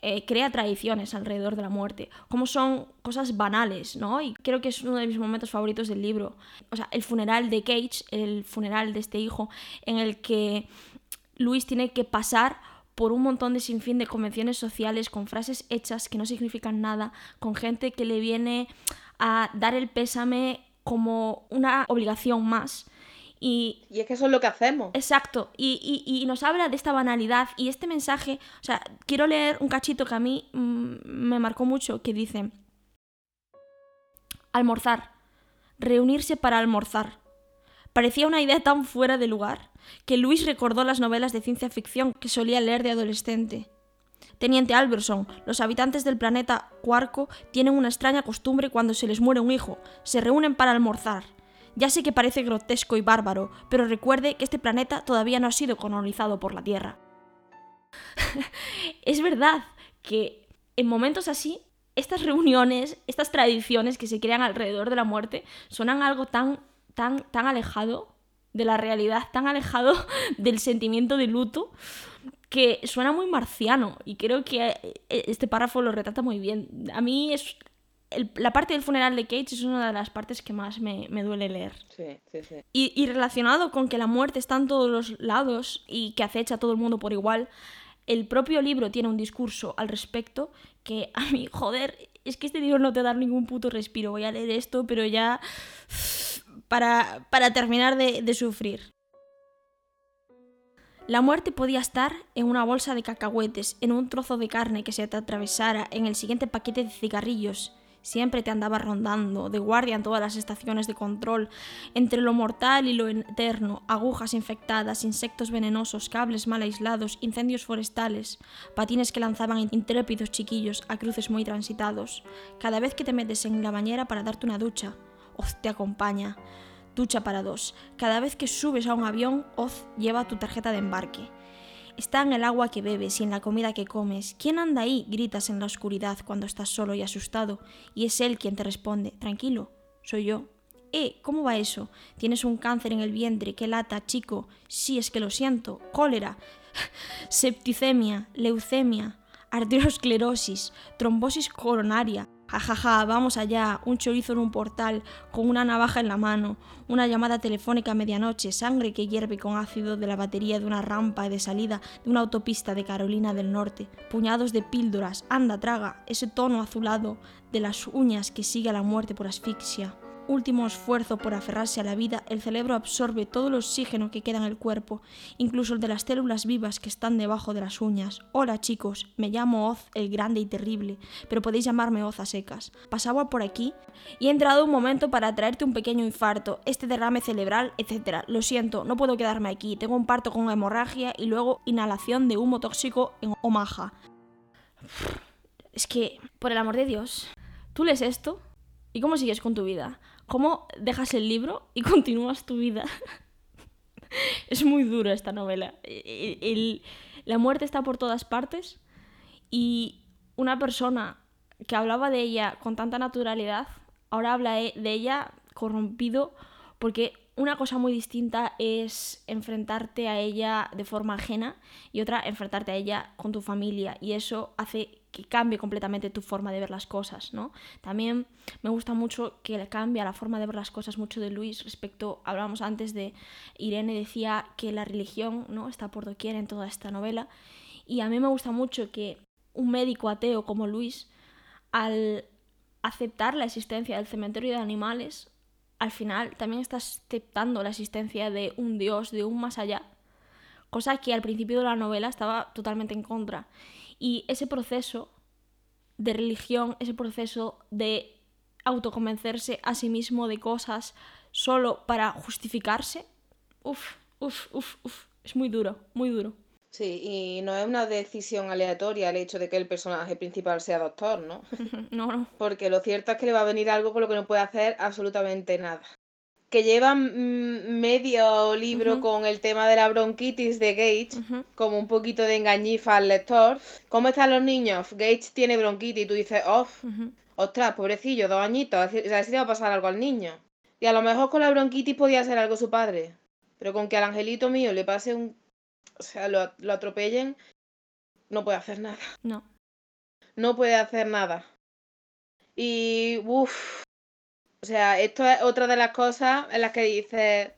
eh, crea tradiciones alrededor de la muerte, como son cosas banales, ¿no? Y creo que es uno de mis momentos favoritos del libro. O sea, el funeral de Cage, el funeral de este hijo, en el que Luis tiene que pasar por un montón de sinfín de convenciones sociales con frases hechas que no significan nada, con gente que le viene a dar el pésame como una obligación más y, es que eso es lo que hacemos. Exacto. Y, nos habla de esta banalidad. Y este mensaje, o sea, quiero leer un cachito que a mí mm, me marcó mucho, que dice, almorzar, reunirse para almorzar. Parecía una idea tan fuera de lugar que Luis recordó las novelas de ciencia ficción que solía leer de adolescente. Teniente Alberson, los habitantes del planeta Cuarco tienen una extraña costumbre cuando se les muere un hijo, se reúnen para almorzar. Ya sé que parece grotesco y bárbaro, pero recuerde que este planeta todavía no ha sido colonizado por la Tierra. <laughs> es verdad que en momentos así, estas reuniones, estas tradiciones que se crean alrededor de la muerte, suenan algo tan, tan, tan alejado de la realidad, tan alejado <laughs> del sentimiento de luto, que suena muy marciano. Y creo que eh, este párrafo lo retrata muy bien. A mí es la parte del funeral de Cage es una de las partes que más me, duele leer. Sí, sí, sí. Y, relacionado con que la muerte está en todos los lados y que acecha a todo el mundo por igual, el propio libro tiene un discurso al respecto que a mí, <laughs> joder, es que este libro no te da ningún puto respiro. Voy a leer esto, pero ya <sighs> para, para terminar de, de sufrir. La muerte podía estar en una bolsa de cacahuetes, en un trozo de carne que se te atravesara, en el siguiente paquete de cigarrillos, Siempre te andaba rondando, de guardia en todas las estaciones de control, entre lo mortal y lo eterno, agujas infectadas, insectos venenosos, cables mal aislados, incendios forestales, patines que lanzaban intrépidos chiquillos a cruces muy transitados. Cada vez que te metes en la bañera para darte una ducha, Oz te acompaña. Ducha para dos. Cada vez que subes a un avión, Oz lleva tu tarjeta de embarque. Está en el agua que bebes y en la comida que comes. ¿Quién anda ahí? gritas en la oscuridad cuando estás solo y asustado. Y es él quien te responde, tranquilo, soy yo. Eh, ¿cómo va eso? Tienes un cáncer en el vientre, qué lata, chico. Sí, es que lo siento. Cólera, <laughs> septicemia, leucemia, arteriosclerosis, trombosis coronaria, Jajaja, vamos allá, un chorizo en un portal, con una navaja en la mano, una llamada telefónica a medianoche, sangre que hierve con ácido de la batería de una rampa de salida de una autopista de Carolina del Norte, puñados de píldoras, anda, traga, ese tono azulado de las uñas que sigue a la muerte por asfixia último esfuerzo por aferrarse a la vida, el cerebro absorbe todo el oxígeno que queda en el cuerpo, incluso el de las células vivas que están debajo de las uñas. Hola chicos, me llamo Oz el Grande y Terrible, pero podéis llamarme Oz a secas. Pasaba por aquí y he entrado un momento para traerte un pequeño infarto, este derrame cerebral, etc. Lo siento, no puedo quedarme aquí, tengo un parto con hemorragia y luego inhalación de humo tóxico en Omaha. Es que, por el amor de Dios, tú lees esto y cómo sigues con tu vida cómo dejas el libro y <laughs> continúas tu vida. <laughs> es muy duro esta novela. la muerte está por todas partes y una persona que hablaba de ella con tanta naturalidad, ahora habla de ella corrompido porque una cosa muy distinta es enfrentarte a ella de forma ajena y otra enfrentarte a ella con tu familia y eso hace que cambie completamente tu forma de ver las cosas, ¿no? También me gusta mucho que cambia la forma de ver las cosas mucho de Luis respecto, hablábamos antes de Irene decía que la religión, ¿no? está por doquier en toda esta novela y a mí me gusta mucho que un médico ateo como Luis al aceptar la existencia del cementerio de animales, al final también está aceptando la existencia de un dios, de un más allá, cosa que al principio de la novela estaba totalmente en contra. Y ese proceso de religión, ese proceso de autoconvencerse a sí mismo de cosas solo para justificarse, uff, uff, uff, uff, es muy duro, muy duro. Sí, y no es una decisión aleatoria el hecho de que el personaje principal sea doctor, ¿no? <laughs> No, no. Porque lo cierto es que le va a venir algo con lo que no puede hacer absolutamente nada que lleva medio libro con el tema de la bronquitis de Gage, como un poquito de engañifa al lector. ¿Cómo están los niños? Gage tiene bronquitis y tú dices, oh, ostras, pobrecillo, dos añitos, a ver si le va a pasar algo al niño. Y a lo mejor con la bronquitis podía ser algo su padre. Pero con que al angelito mío le pase un... O sea, lo, lo atropellen, no puede hacer nada. No. No puede hacer nada. Y, uff, o sea, esto es otra de las cosas en las que dices,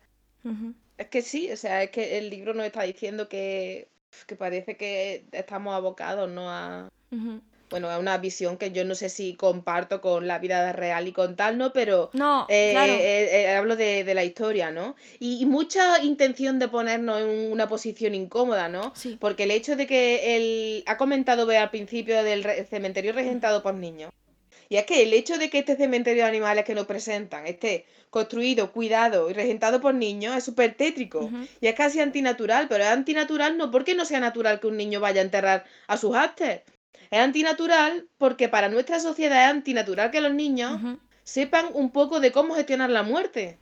es que sí, o sea, es que el libro nos está diciendo que, que parece que estamos abocados, ¿no? A, Bueno, a una visión que yo no sé si comparto con la vida real y con tal, ¿no? Pero no, eh, claro. Eh, eh, hablo de, de, la historia, ¿no? Y, y, mucha intención de ponernos en una posición incómoda, ¿no? Sí. Porque el hecho de que él ha comentado al principio del cementerio regentado por niños. Y es que el hecho de que este cementerio de animales que nos presentan esté construido, cuidado y regentado por niños es súper tétrico. Uh -huh. Y es casi antinatural, pero es antinatural no porque no sea natural que un niño vaya a enterrar a sus hámster. Es antinatural porque para nuestra sociedad es antinatural que los niños uh -huh. sepan un poco de cómo gestionar la muerte.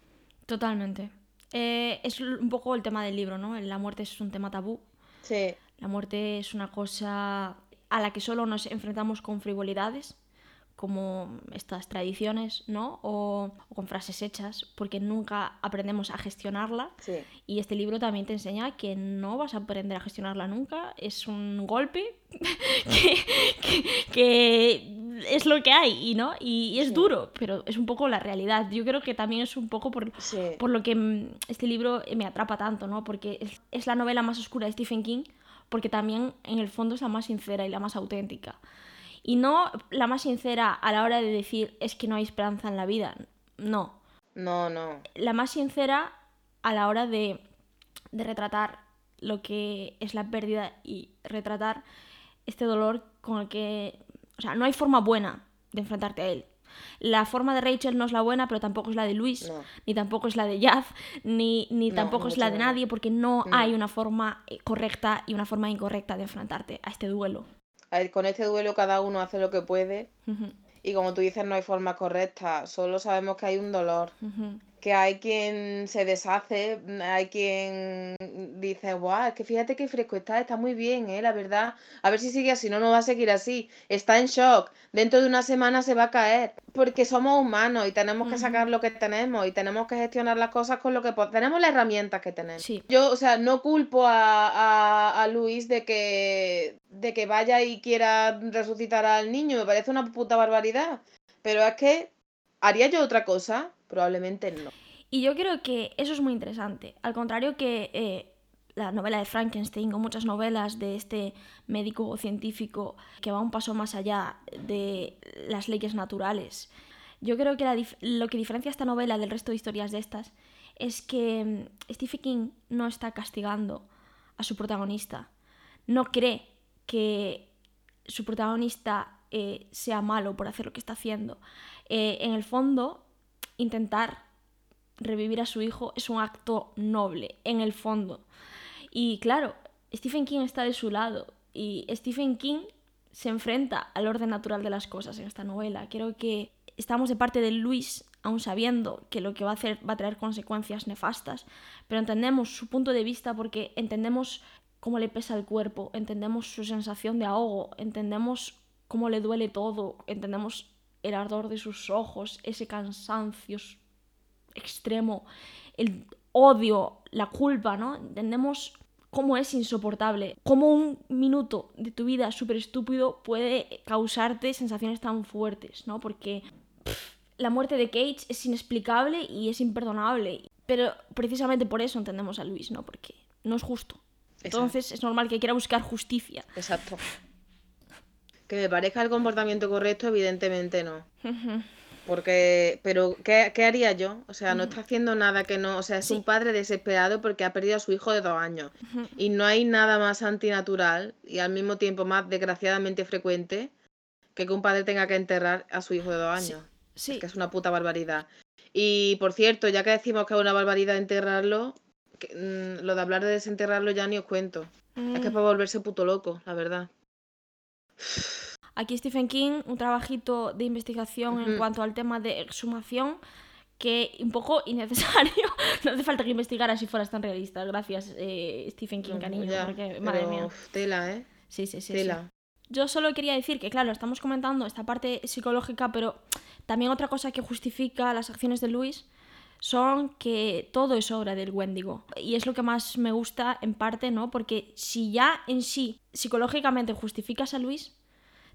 Totalmente. Eh, es un poco el tema del libro, ¿no? La muerte es un tema tabú. Sí. La muerte es una cosa a la que solo nos enfrentamos con frivolidades como estas tradiciones, ¿no? O, o, con frases hechas, porque nunca aprendemos a gestionarla. Sí. Y este libro también te enseña que no vas a aprender a gestionarla nunca. Es un golpe <laughs> que, que, que, es lo que hay, y ¿no? Y, y es sí. duro, pero es un poco la realidad. Yo creo que también es un poco por, sí. por lo que este libro me atrapa tanto, ¿no? Porque es, es la novela más oscura de Stephen King, porque también en el fondo es la más sincera y la más auténtica. Y no la más sincera a la hora de decir es que no hay esperanza en la vida. No. No, no. La más sincera a la hora de, de retratar lo que es la pérdida y retratar este dolor con el que... O sea, no hay forma buena de enfrentarte a él. La forma de Rachel no es la buena, pero tampoco es la de Luis, No. ni tampoco es la de Jazz, ni, ni No, tampoco es la de nadie, porque no hay una forma eh, correcta y una forma incorrecta de enfrentarte a este duelo. Con este duelo cada uno hace lo que puede. Y como tú dices, no hay forma correcta. Solo sabemos que hay un dolor. Que hay quien se deshace, hay quien dice, guau, es que fíjate qué fresco está, está muy bien, ¿eh? La verdad. A ver si sigue así, no, no va a seguir así. Está en shock. Dentro de una semana se va a caer. Porque somos humanos y tenemos que sacar lo que tenemos y tenemos que gestionar las cosas con lo que po- tenemos las herramientas que tenemos. Sí. Yo, o sea, no culpo a, a, a Luis de que, de que vaya y quiera resucitar al niño, me parece una puta barbaridad. Pero es que, ¿haría yo otra cosa? Probablemente no. Y yo creo que eso es muy interesante. Al contrario que eh, la novela de Frankenstein o muchas novelas de este médico o científico que va un paso más allá de las leyes naturales. Yo creo que lo que diferencia esta novela del resto de historias de estas es que mm, Stephen King no está castigando a su protagonista. No cree que su protagonista eh, sea malo por hacer lo que está haciendo. Eh, en el fondo, intentar revivir a su hijo es un acto noble, en el fondo. Y claro, Stephen King está de su lado y Stephen King se enfrenta al orden natural de las cosas en esta novela. Creo que estamos de parte de Luis, aún sabiendo que lo que va a hacer va a traer consecuencias nefastas, pero entendemos su punto de vista porque entendemos cómo le pesa el cuerpo, entendemos su sensación de ahogo, entendemos cómo le duele todo, entendemos el ardor de sus ojos, ese cansancio extremo, el odio, la culpa, ¿no? Entendemos cómo es insoportable, cómo un minuto de tu vida súper estúpido puede causarte sensaciones tan fuertes, ¿no? Porque pff, la muerte de Cage es inexplicable y es imperdonable, pero precisamente por eso entendemos a Luis, ¿no? Porque no es justo. Entonces es normal que quiera buscar justicia. Exacto. Que me parezca el comportamiento correcto, evidentemente no. Porque, pero, ¿qué, qué haría yo? O sea, no está haciendo nada que no. O sea, es Sí. un padre desesperado porque ha perdido a su hijo de dos años. Y no hay nada más antinatural y al mismo tiempo más desgraciadamente frecuente que que un padre tenga que enterrar a su hijo de dos años. Sí, Es que es una puta barbaridad. Y por cierto, ya que decimos que es una barbaridad enterrarlo, que, mm, lo de hablar de desenterrarlo ya ni os cuento. Es que es Mm. para volverse puto loco, la verdad. Aquí Stephen King, un trabajito de investigación en Ujú. cuanto al tema de exhumación que un poco <laughs> innecesario. No hace falta que investigara si fueras tan realista. Gracias, eh, Stephen King, cariño, porque madre pero, mía. tela, ¿eh? Sí, sí, sí, sí. Tela. Yo solo quería decir que, claro, estamos comentando esta parte psicológica, pero también otra cosa que justifica las acciones de Luis son que todo es obra del Wendigo. Y es lo que más me gusta en parte, ¿no? Porque si ya en sí psicológicamente justificas a Luis,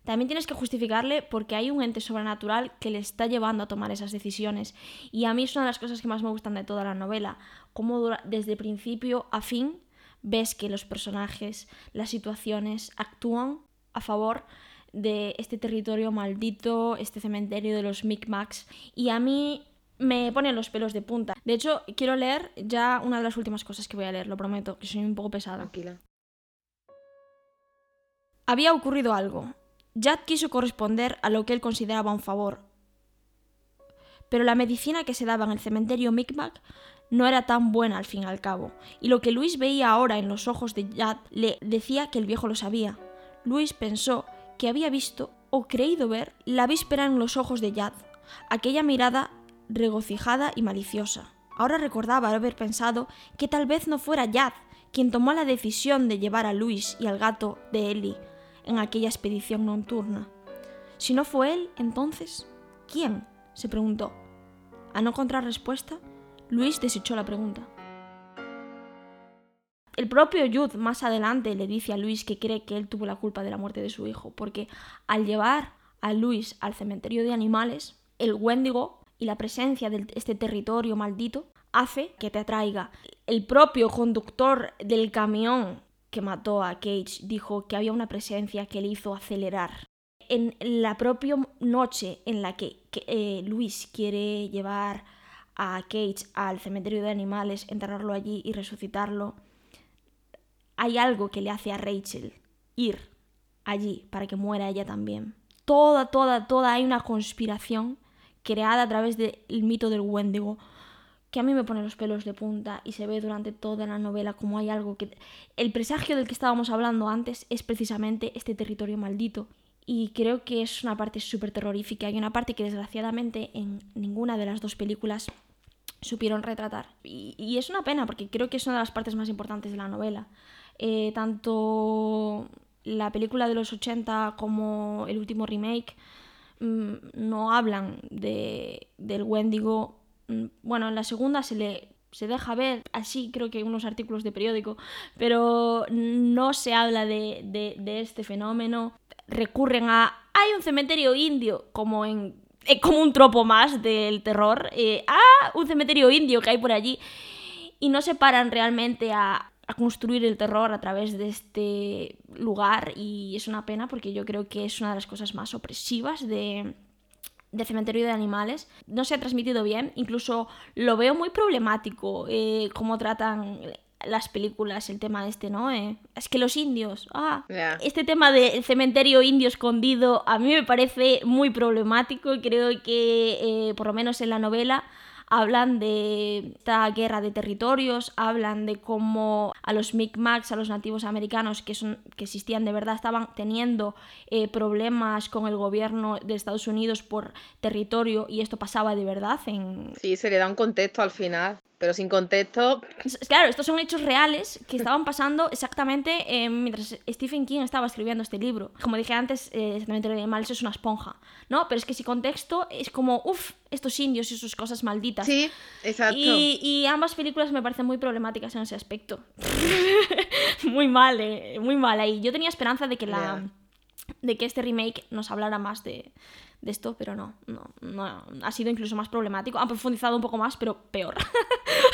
también tienes que justificarle porque hay un ente sobrenatural que le está llevando a tomar esas decisiones. Y a mí es una de las cosas que más me gustan de toda la novela. Cómo desde principio a fin ves que los personajes, las situaciones actúan a favor de este territorio maldito, este cementerio de los Micmacs. Y a mí me ponen los pelos de punta. De hecho, quiero leer ya una de las últimas cosas que voy a leer, lo prometo, que soy un poco pesada. Tranquila. Había ocurrido algo. Jad quiso corresponder a lo que él consideraba un favor. Pero la medicina que se daba en el cementerio Micmac no era tan buena al fin y al cabo, y lo que Luis veía ahora en los ojos de Jad le decía que el viejo lo sabía. Luis pensó que había visto o creído ver la víspera en los ojos de Jad, aquella mirada regocijada y maliciosa. Ahora recordaba haber pensado que tal vez no fuera Jad quien tomó la decisión de llevar a Luis y al gato de Ellie en aquella expedición nocturna. Si no fue él, entonces, ¿quién? se preguntó. Al no encontrar respuesta, Luis desechó la pregunta. El propio Jude más adelante le dice a Luis que cree que él tuvo la culpa de la muerte de su hijo, porque al llevar a Luis al cementerio de animales, el Wendigo y la presencia de este territorio maldito hace que te atraiga. El propio conductor del camión que mató a Cage dijo que había una presencia que le hizo acelerar. En la propia noche en la que, que, eh, Luis quiere llevar a Cage al cementerio de animales, enterrarlo allí y resucitarlo, hay algo que le hace a Rachel ir allí para que muera ella también. Toda, toda, toda hay una conspiración creada a través del mito del Wendigo, que a mí me pone los pelos de punta y se ve durante toda la novela como hay algo que... El presagio del que estábamos hablando antes es precisamente este territorio maldito. Y creo que es una parte súper terrorífica. Hay una parte que desgraciadamente en ninguna de las dos películas supieron retratar. Y, es una pena porque creo que es una de las partes más importantes de la novela. Eh, tanto la película de los 80 como el último remake no hablan de, del Wendigo Mm, bueno, en la segunda se le se deja ver así, creo que unos artículos de periódico, pero no se habla de, este fenómeno. Recurren a. Hay un cementerio indio, como en. Eh, como un tropo más del terror. Eh, ah, un cementerio indio que hay por allí. Y no se paran realmente a, a construir el terror a través de este lugar. Y es una pena porque yo creo que es una de las cosas más opresivas de, de cementerio de animales no se ha transmitido bien, incluso lo veo muy problemático eh, cómo tratan las películas el tema este, ¿no? Eh, es que los indios, ah, este tema del cementerio indio escondido a mí me parece muy problemático y creo que eh, por lo menos en la novela hablan de esta guerra de territorios, hablan de cómo a los Mi'kmaq, a los nativos americanos que, son, que existían de verdad, estaban teniendo eh, problemas con el gobierno de Estados Unidos por territorio y esto pasaba de verdad en... Sí, se le da un contexto al final pero sin contexto. Claro, estos son hechos reales que estaban pasando exactamente eh, mientras Stephen King estaba escribiendo este libro. Como dije antes, eh, exactamente de animales es una esponja, ¿no? Pero es que sin contexto es como, uff, estos indios y sus cosas malditas. Sí, exacto. Y, ambas películas me parecen muy problemáticas en ese aspecto. <laughs> muy mal, eh, muy mal ahí. Yo tenía esperanza de que la. de que este remake nos hablara más de, de esto, pero no, no, no, ha sido incluso más problemático, ha profundizado un poco más, pero peor.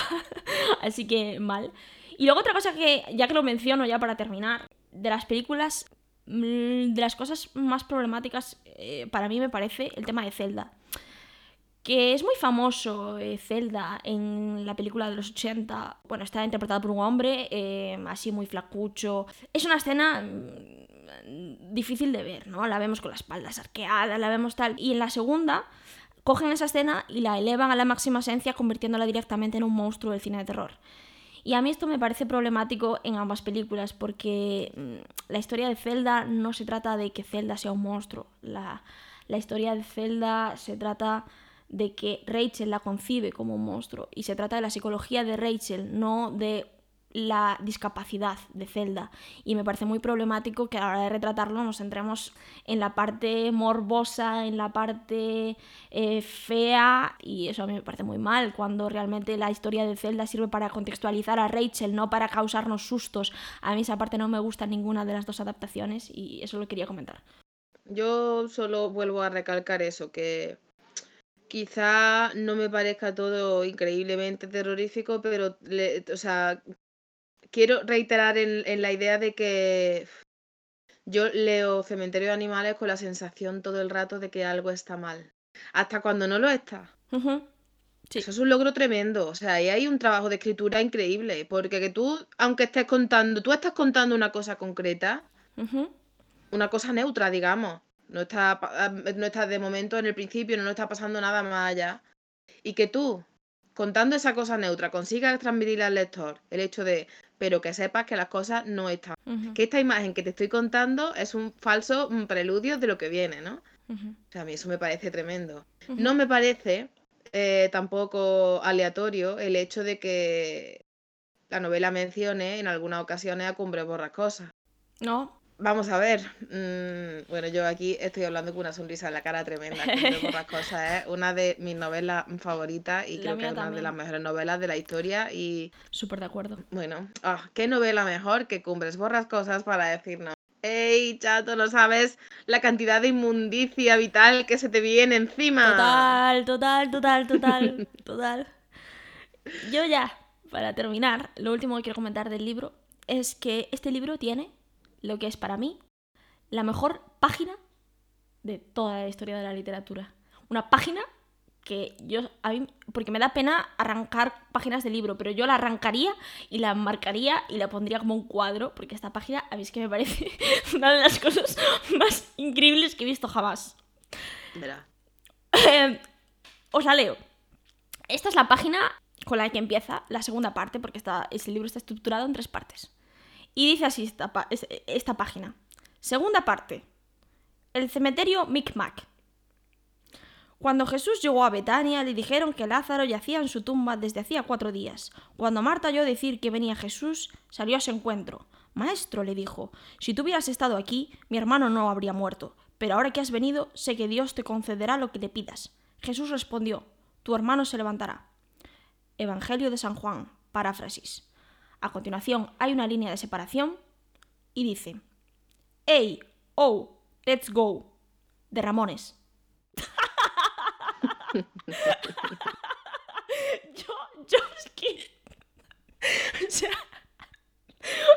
<laughs> Así que mal. Y luego otra cosa que, ya que lo menciono ya para terminar, de las películas, mm, de las cosas más problemáticas eh, para mí me parece el tema de Zelda. Que es muy famoso eh, Zelda en la película de los 80. Bueno, está interpretada por un hombre, eh, así muy flacucho. Es una escena mm, difícil de ver, ¿no? La vemos con las espaldas arqueadas, la vemos tal. Y en la segunda cogen esa escena y la elevan a la máxima esencia convirtiéndola directamente en un monstruo del cine de terror. Y a mí esto me parece problemático en ambas películas porque mm, la historia de Zelda no se trata de que Zelda sea un monstruo. La, la historia de Zelda se trata de que Rachel la concibe como un monstruo y se trata de la psicología de Rachel, no de la discapacidad de Zelda y me parece muy problemático que a la hora de retratarlo nos centremos en la parte morbosa, en la parte eh, fea y eso a mí me parece muy mal cuando realmente la historia de Zelda sirve para contextualizar a Rachel, no para causarnos sustos. A mí esa parte no me gusta ninguna de las dos adaptaciones y eso lo quería comentar. Yo solo vuelvo a recalcar eso, que quizá no me parezca todo increíblemente terrorífico, pero o sea, quiero reiterar en, la idea de que yo leo Cementerio de Animales con la sensación todo el rato de que algo está mal. Hasta cuando no lo está. Eso es un logro tremendo. O sea, ahí hay un trabajo de escritura increíble. Porque que tú, aunque estés contando, tú estás contando una cosa concreta, una cosa neutra, digamos. No está, no está de momento en el principio, no está pasando nada más allá. Y que tú, contando esa cosa neutra, consigas transmitirle al lector el hecho de, pero que sepas que las cosas no están. Que esta imagen que te estoy contando es un falso preludio de lo que viene, ¿no? O sea, a mí eso me parece tremendo. No me parece eh, tampoco aleatorio el hecho de que la novela mencione en algunas ocasiones a Cumbre Borrascosa. No, Vamos a ver. Mm, bueno, yo aquí estoy hablando con una sonrisa en la cara tremenda. Que las <laughs> cosas es una de mis novelas favoritas y creo que es una de las mejores novelas de la historia. y Súper de acuerdo. Bueno, ah, ¿qué novela mejor que Cumbres Borrascosas para decirnos? ¡Ey, chato, no sabes la cantidad de inmundicia vital que se te viene encima! Total, total, total, total, <laughs> total. Yo ya, para terminar, lo último que quiero comentar del libro es que este libro tiene lo que es para mí la mejor página de toda la historia de la literatura. Una página que yo, a mí, porque me da pena arrancar páginas de libro, pero yo la arrancaría y la marcaría y la pondría como un cuadro, porque esta página a mí es que me parece <laughs> una de las cosas más increíbles que he visto jamás. Os la leo. Esta es la página con la que empieza la segunda parte, porque está, libro está estructurado en tres partes. Y dice así es- esta página. Segunda parte. El cementerio Micmac. Cuando Jesús llegó a Betania, le dijeron que Lázaro yacía en su tumba desde hacía cuatro días. Cuando Marta oyó decir que venía Jesús, salió a su encuentro. Maestro, le dijo, si tú hubieras estado aquí, mi hermano no habría muerto. Pero ahora que has venido, sé que Dios te concederá lo que le pidas. Jesús respondió, tu hermano se levantará. Evangelio de San Juan, paráfrasis. A continuación hay una línea de separación y dice, Hey, oh, let's go, de Ramones. <laughs> yo, yo es que... <laughs> O sea...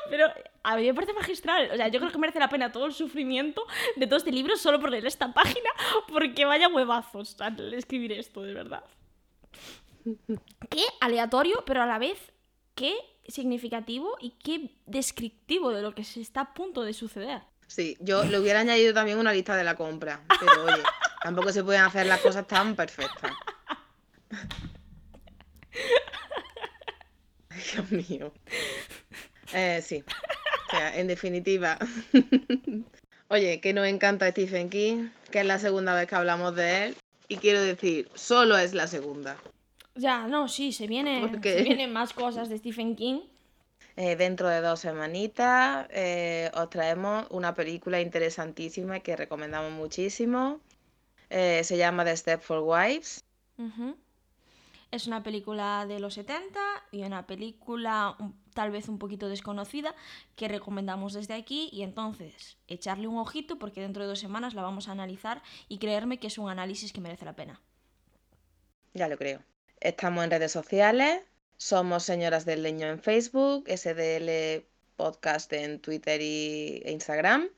Pero a mí me parece magistral. O sea, yo creo que merece la pena todo el sufrimiento de todo este libro solo por leer esta página, porque vaya huevazos al escribir esto, de verdad. Qué aleatorio, pero a la vez qué significativo y qué descriptivo de lo que se está a punto de suceder. Sí, yo le hubiera añadido también una lista de la compra, pero oye, <laughs> tampoco se pueden hacer las cosas tan perfectas. <laughs> Ay, Dios mío. Eh, sí, o sea, en definitiva. <laughs> Oye, que nos encanta Stephen King, que es la segunda vez que hablamos de él, y quiero decir, solo es la segunda. Ya, no, sí, se, viene, <laughs> se vienen más cosas de Stephen King. Eh, dentro de dos semanitas eh, os traemos una película interesantísima que recomendamos muchísimo. Eh, se llama The Step for Wives. Es una película de los 70 y una película tal vez un poquito desconocida que recomendamos desde aquí y entonces echarle un ojito porque dentro de dos semanas la vamos a analizar y creerme que es un análisis que merece la pena. Ya lo creo. Estamos en redes sociales. Somos Señoras del Leño en Facebook, SDL Podcast en Twitter e Instagram.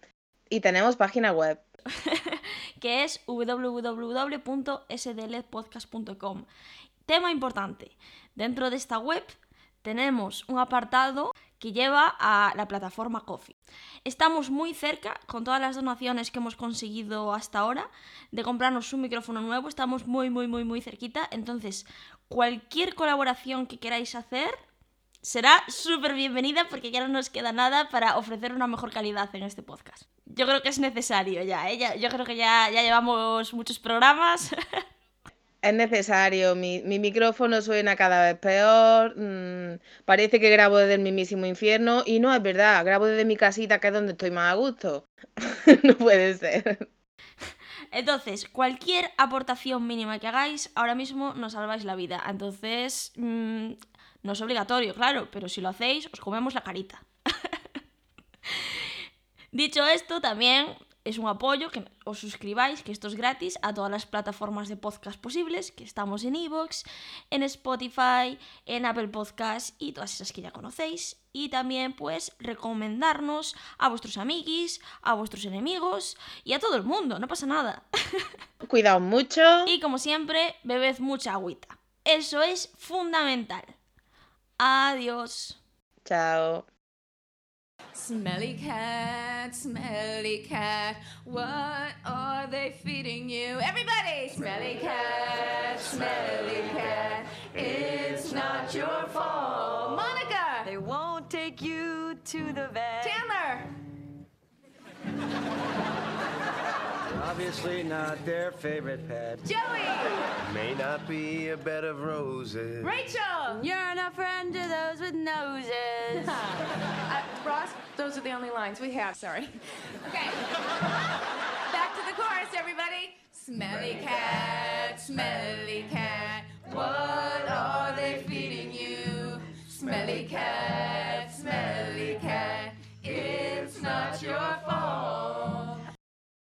Y tenemos página web. <laughs> que es www.sdlpodcast.com. Tema importante, dentro de esta web tenemos un apartado que lleva a la plataforma Coffee. Estamos muy cerca, con todas las donaciones que hemos conseguido hasta ahora, de comprarnos un micrófono nuevo. Estamos muy, muy, muy, muy cerquita. Entonces, cualquier colaboración que queráis hacer será súper bienvenida porque ya no nos queda nada para ofrecer una mejor calidad en este podcast. Yo creo que es necesario ya, ¿eh? Ya- yo creo que ya, ya llevamos muchos programas. <laughs> Es necesario, mi, mi micrófono suena cada vez peor, mm, parece que grabo desde el mismísimo infierno y no es verdad, grabo desde mi casita que es donde estoy más a gusto. <laughs> No puede ser. Entonces, cualquier aportación mínima que hagáis, ahora mismo nos salváis la vida. Entonces, mm, no es obligatorio, claro, pero si lo hacéis, os comemos la carita. <laughs> Dicho esto, también es un apoyo que os suscribáis, que esto es gratis, a todas las plataformas de podcast posibles, que estamos en Evox, en Spotify, en Apple Podcasts y todas esas que ya conocéis. Y también, pues, recomendarnos a vuestros amiguis, a vuestros enemigos y a todo el mundo, no pasa nada. <laughs> Cuidaos mucho. Y como siempre, bebed mucha agüita. Eso es fundamental. Adiós. Chao. Smelly cat, smelly cat, what are they feeding you? Everybody! Smelly cat, smelly cat, it's not your fault. Monica! They won't take you to the vet. Chandler! obviously not their favorite pet. Joey! May not be a bed of roses. Rachel! You're not friend to those with noses. <laughs> uh, Ross, those are the only lines we have, sorry. Okay. Back to the chorus, everybody. Smelly cat, smelly cat, what are they feeding you? Smelly cat, smelly cat, it's not your fault.